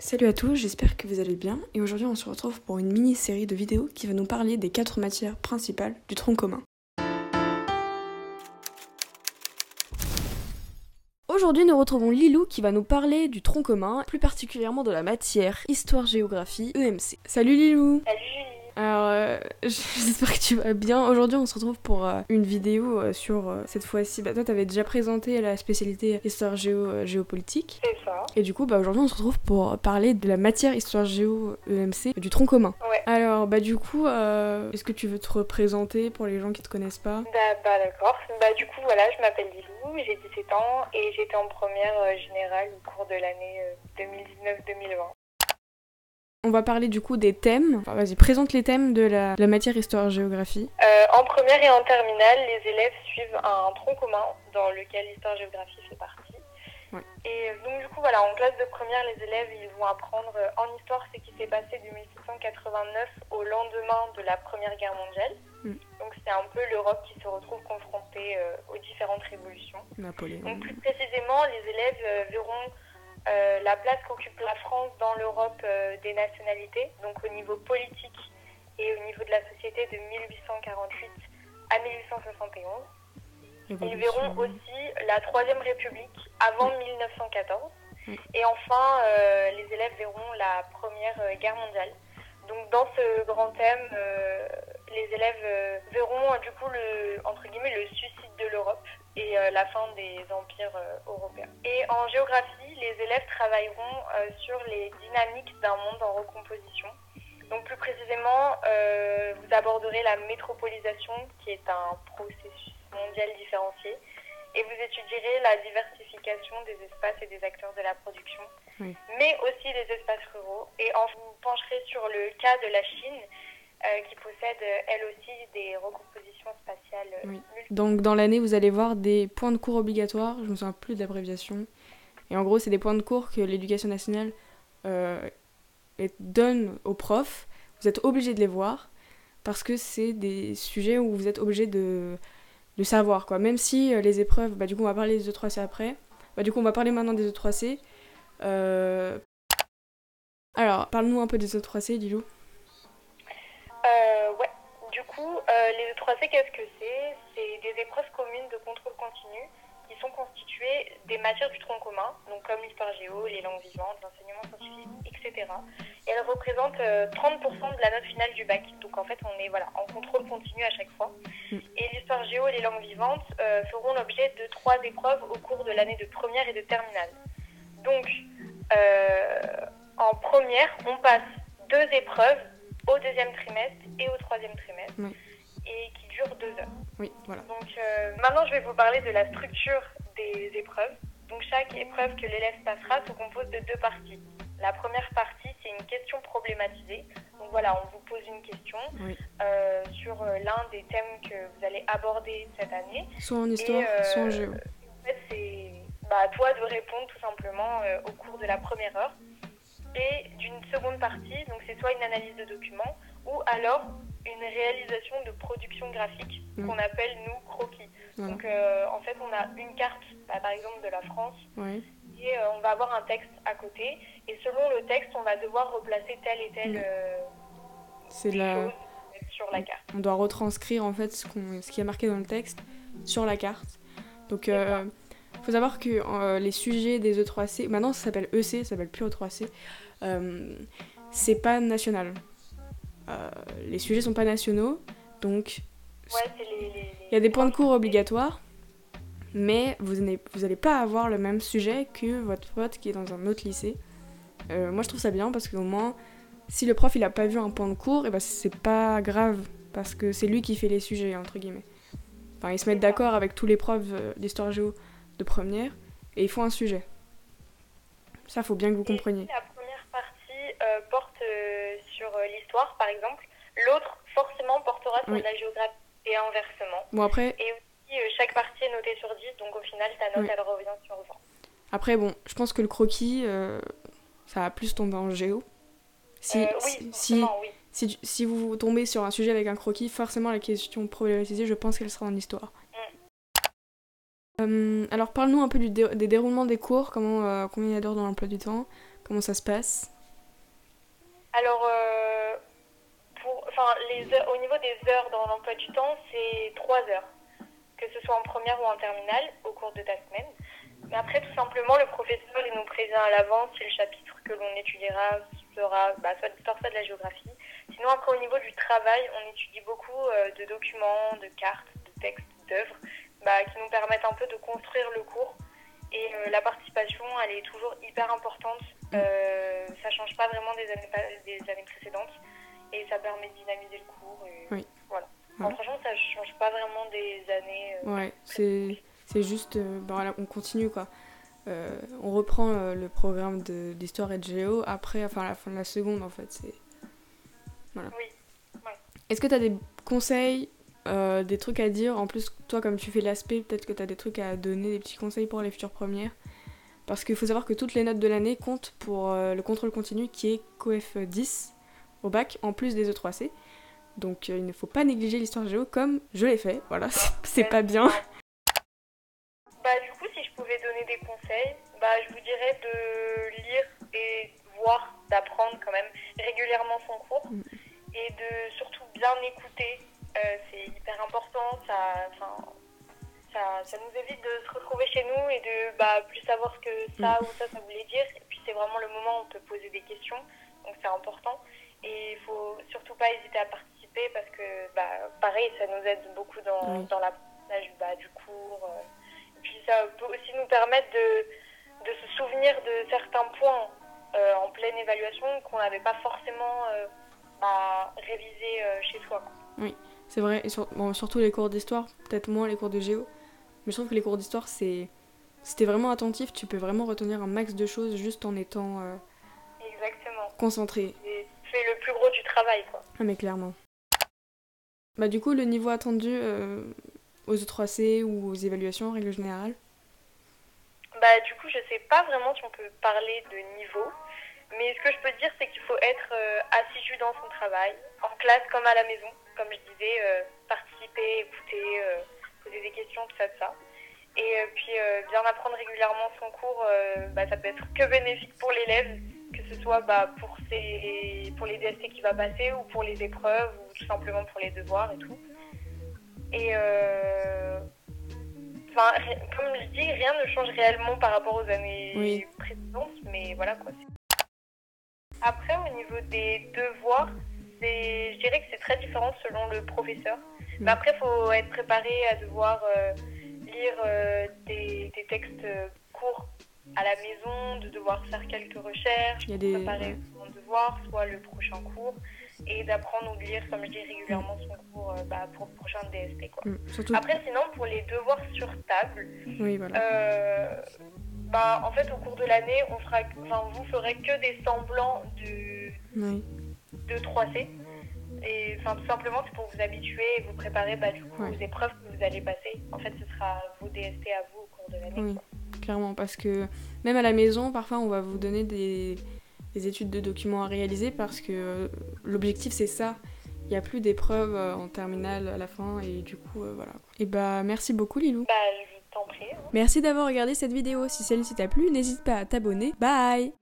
Salut à tous, j'espère que vous allez bien et aujourd'hui on se retrouve pour une mini-série de vidéos qui va nous parler des quatre matières principales du tronc commun. Aujourd'hui nous retrouvons Lilou qui va nous parler du tronc commun, plus particulièrement de la matière histoire-géographie EMC. Salut Lilou Salut alors, euh, j'espère que tu vas bien. Aujourd'hui, on se retrouve pour euh, une vidéo euh, sur cette fois-ci. Bah, toi, t'avais déjà présenté la spécialité histoire géo géopolitique. C'est ça. Et du coup, bah, aujourd'hui, on se retrouve pour parler de la matière histoire géo EMC du tronc commun. Ouais. Alors, bah, du coup, est-ce que tu veux te représenter pour les gens qui te connaissent pas? Bah, bah d'accord. Bah, du coup, voilà, je m'appelle Lilou, j'ai 17 ans et j'étais en première générale au cours de l'année 2019-2020. On va parler du coup des thèmes. Vas-y, présente les thèmes de la, matière histoire-géographie. Euh, en première et en terminale, les élèves suivent un tronc commun dans lequel l'histoire-géographie fait partie. Et donc du coup, voilà, en classe de première, les élèves ils vont apprendre euh, en histoire ce qui s'est passé de 1789 au lendemain de la Première Guerre mondiale. Mm. Donc c'est un peu l'Europe qui se retrouve confrontée euh, aux différentes révolutions. Napoléon. Donc plus précisément, les élèves verront euh, la place qu'occupe la France dans l'Europe euh, des nationalités, donc au niveau politique et au niveau de la société de 1848 à 1871. Ils verront aussi la Troisième République avant 1914. Et enfin, euh, les élèves verront la Première Guerre mondiale. Donc dans ce grand thème, les élèves verront du coup le, entre guillemets, le suicide de l'Europe et euh, la fin des empires euh, européens. Et en géographie, les élèves travailleront euh, sur les dynamiques d'un monde en recomposition. Donc plus précisément, vous aborderez la métropolisation, qui est un processus mondial différencié, et vous étudierez la diversification des espaces et des acteurs de la production, mais aussi des espaces ruraux. Et en vous pencherez sur le cas de la Chine, qui possède euh, elle aussi des recompositions spatiales. Euh, oui. Donc dans l'année, vous allez voir des points de cours obligatoires, je ne me souviens plus de l'abréviation. Et en gros, c'est des points de cours que l'éducation nationale donne aux profs. Vous êtes obligé de les voir parce que c'est des sujets où vous êtes obligé de, de savoir. Quoi. Même si les épreuves, bah, du coup, on va parler des E3C après. Bah, du coup, on va parler maintenant des E3C. Alors, parle-nous un peu des E3C, Dilou. Euh, ouais. Du coup, euh, les E3C, qu'est-ce que c'est C'est des épreuves communes de contrôle continu qui sont constituées des matières du tronc commun, donc comme l'histoire géo, les langues vivantes, l'enseignement scientifique, etc. Et elles représentent 30% euh, de la note finale du bac. Donc en fait, on est voilà, en contrôle continu à chaque fois. Mm. Et l'histoire géo et les langues vivantes feront l'objet de trois épreuves au cours de l'année de première et de terminale. Donc, en première, on passe deux épreuves au deuxième trimestre et au troisième trimestre. Et qui dure deux heures. Oui, voilà. Donc euh, maintenant, je vais vous parler de la structure des épreuves. Donc chaque épreuve que l'élève passera se compose de deux parties. La première partie, c'est une question problématisée. Donc voilà, on vous pose une question euh, sur euh, l'un des thèmes que vous allez aborder cette année. Soit en histoire, soit en géo. En fait, c'est bah, à toi de répondre tout simplement au cours de la première heure d'une seconde partie, donc c'est soit une analyse de documents ou alors une réalisation de production graphique mm. qu'on appelle nous croquis. Donc euh, en fait on a une carte bah, par exemple de la France et euh, on va avoir un texte à côté et selon le texte on va devoir replacer telle et telle mm. euh, c'est la... sur la carte. On doit retranscrire en fait ce, qu'on, ce qui est marqué dans le texte sur la carte. Donc il faut savoir que les sujets des E3C, maintenant ça s'appelle EC, ça s'appelle plus E3C, euh, c'est pas national. Euh, les sujets sont pas nationaux, donc il y a des points de cours obligatoires, mais vous n'allez pas avoir le même sujet que votre pote qui est dans un autre lycée. Euh, moi je trouve ça bien parce qu'au moins, si le prof il a pas vu un point de cours, et eh ben c'est pas grave parce que c'est lui qui fait les sujets entre guillemets. Enfin, ils se mettent d'accord avec tous les profs d'histoire géo de première et ils font un sujet. Ça, faut bien que vous compreniez. Euh, porte euh, sur euh, l'histoire, par exemple, l'autre forcément portera sur la géographie et inversement. Bon, après... Et aussi, chaque partie est notée sur 10, donc au final, ta note, elle revient sur 20. Après, bon, je pense que le croquis, ça va plus tomber en géo. Si, oui, si, oui. Si, si, vous tombez sur un sujet avec un croquis, forcément la question problématisée, je pense qu'elle sera en histoire. Euh, alors parle-nous un peu du dé- des déroulements des cours, comment, euh, combien il y a d'heures dans l'emploi du temps, comment ça se passe? Alors, euh, pour, enfin, les heures- au niveau des heures dans l'emploi du temps, c'est 3 heures, que ce soit en première ou en terminale, au cours de ta semaine. Mais après, tout simplement, le professeur il nous prévient à l'avance si le chapitre que l'on étudiera sera bah, soit de l'histoire, soit de la géographie. Sinon, après, au niveau du travail, on étudie beaucoup euh, de documents, de cartes, de textes, d'œuvres, bah, qui nous permettent un peu de construire le cours. Et euh, la participation, elle est toujours hyper importante. Euh, ça change pas vraiment des années, pa- des années précédentes. Et ça permet de dynamiser le cours. Et Oui. Voilà. Franchement, ça change pas vraiment des années. euh, Ouais, c'est c'est juste, euh, bah voilà, on continue quoi. Euh, on reprend euh, le programme de- d'histoire et de géo après, enfin à la fin de la seconde en fait. C'est voilà. Oui, Est-ce que tu as des conseils, euh, des trucs à dire? En plus, toi comme tu fais l'aspect, peut-être que tu as des trucs à donner, des petits conseils pour les futures premières? Parce qu'il faut savoir que toutes les notes de l'année comptent pour euh, le contrôle continu qui est COEF 10 au bac en plus des E3C. Donc euh, il ne faut pas négliger l'histoire géo comme je l'ai fait. Voilà, c'est- pas bien. Bah, du coup, si je pouvais donner des conseils, bah, je vous dirais de lire et voir, d'apprendre quand même régulièrement son cours Mm. et de surtout bien écouter. Euh, c'est hyper important. Ça, ça, ça nous évite de se retrouver chez nous et de bah, plus savoir ce que ça ou ça, ça voulait dire. Et puis, c'est vraiment le moment où on peut poser des questions. Donc, c'est important. Et il faut surtout pas hésiter à participer parce que, bah, pareil, ça nous aide beaucoup dans, Oui. dans l'apprentissage bah, du cours. euh, et puis ça peut aussi nous permettre de, de se souvenir de certains points euh, en pleine évaluation qu'on n'avait pas forcément euh, bah, révisé euh, chez soi. quoi. C'est vrai, et sur- bon, surtout les cours d'histoire, peut-être moins les cours de géo. Mais je trouve que les cours d'histoire, c'est. Si t'es vraiment attentif, tu peux vraiment retenir un max de choses juste en étant euh, Exactement. concentré. Tu fais le plus gros du travail. Quoi. Ah, mais clairement. Bah, du coup, le niveau attendu euh, aux E3C ou aux évaluations en règle générale? Bah, du coup, je sais pas vraiment si on peut parler de niveau, mais ce que je peux dire, c'est qu'il faut être euh, assidu dans son travail, en classe comme à la maison, comme je disais, participer, écouter, questions, tout ça, tout ça. Et euh, puis, euh, bien apprendre régulièrement son cours, euh, bah, ça peut être que bénéfique pour l'élève, que ce soit bah, pour, ses, pour les DST qu'il va passer, ou pour les épreuves, ou tout simplement pour les devoirs et tout. Et Enfin, comme je dis, rien ne change réellement par rapport aux années Oui. précédentes, mais voilà quoi. Après, au niveau des devoirs, c'est- je dirais que c'est très différent selon le professeur. Mais après, il faut être préparé à devoir euh, lire euh, des, des textes euh, courts à la maison, de devoir faire quelques recherches, Il y a des- préparer son devoir, soit le prochain cours, et d'apprendre ou de lire, comme je dis régulièrement, son cours euh, bah, pour le prochain DST. Quoi. Mm, Surtout. Après, sinon, pour les devoirs sur table, Oui, voilà. bah, en fait, au cours de l'année, on fera, enfin, vous ferez que des semblants de, Oui. De 3C. Et enfin, tout simplement, c'est pour vous habituer et vous préparer bah, du coup, Ouais. aux épreuves que vous allez passer. En fait, ce sera vos DST à vous au cours de l'année. Oui, clairement, parce que même à la maison, parfois, on va vous donner des, des études de documents à réaliser parce que euh, l'objectif, c'est ça. Il n'y a plus d'épreuves euh, en terminale à la fin et du coup, euh, voilà. Et bah, merci beaucoup, Lilou. Bah, je t'en prie. hein. Merci d'avoir regardé cette vidéo. Si celle-ci t'a plu, n'hésite pas à t'abonner. Bye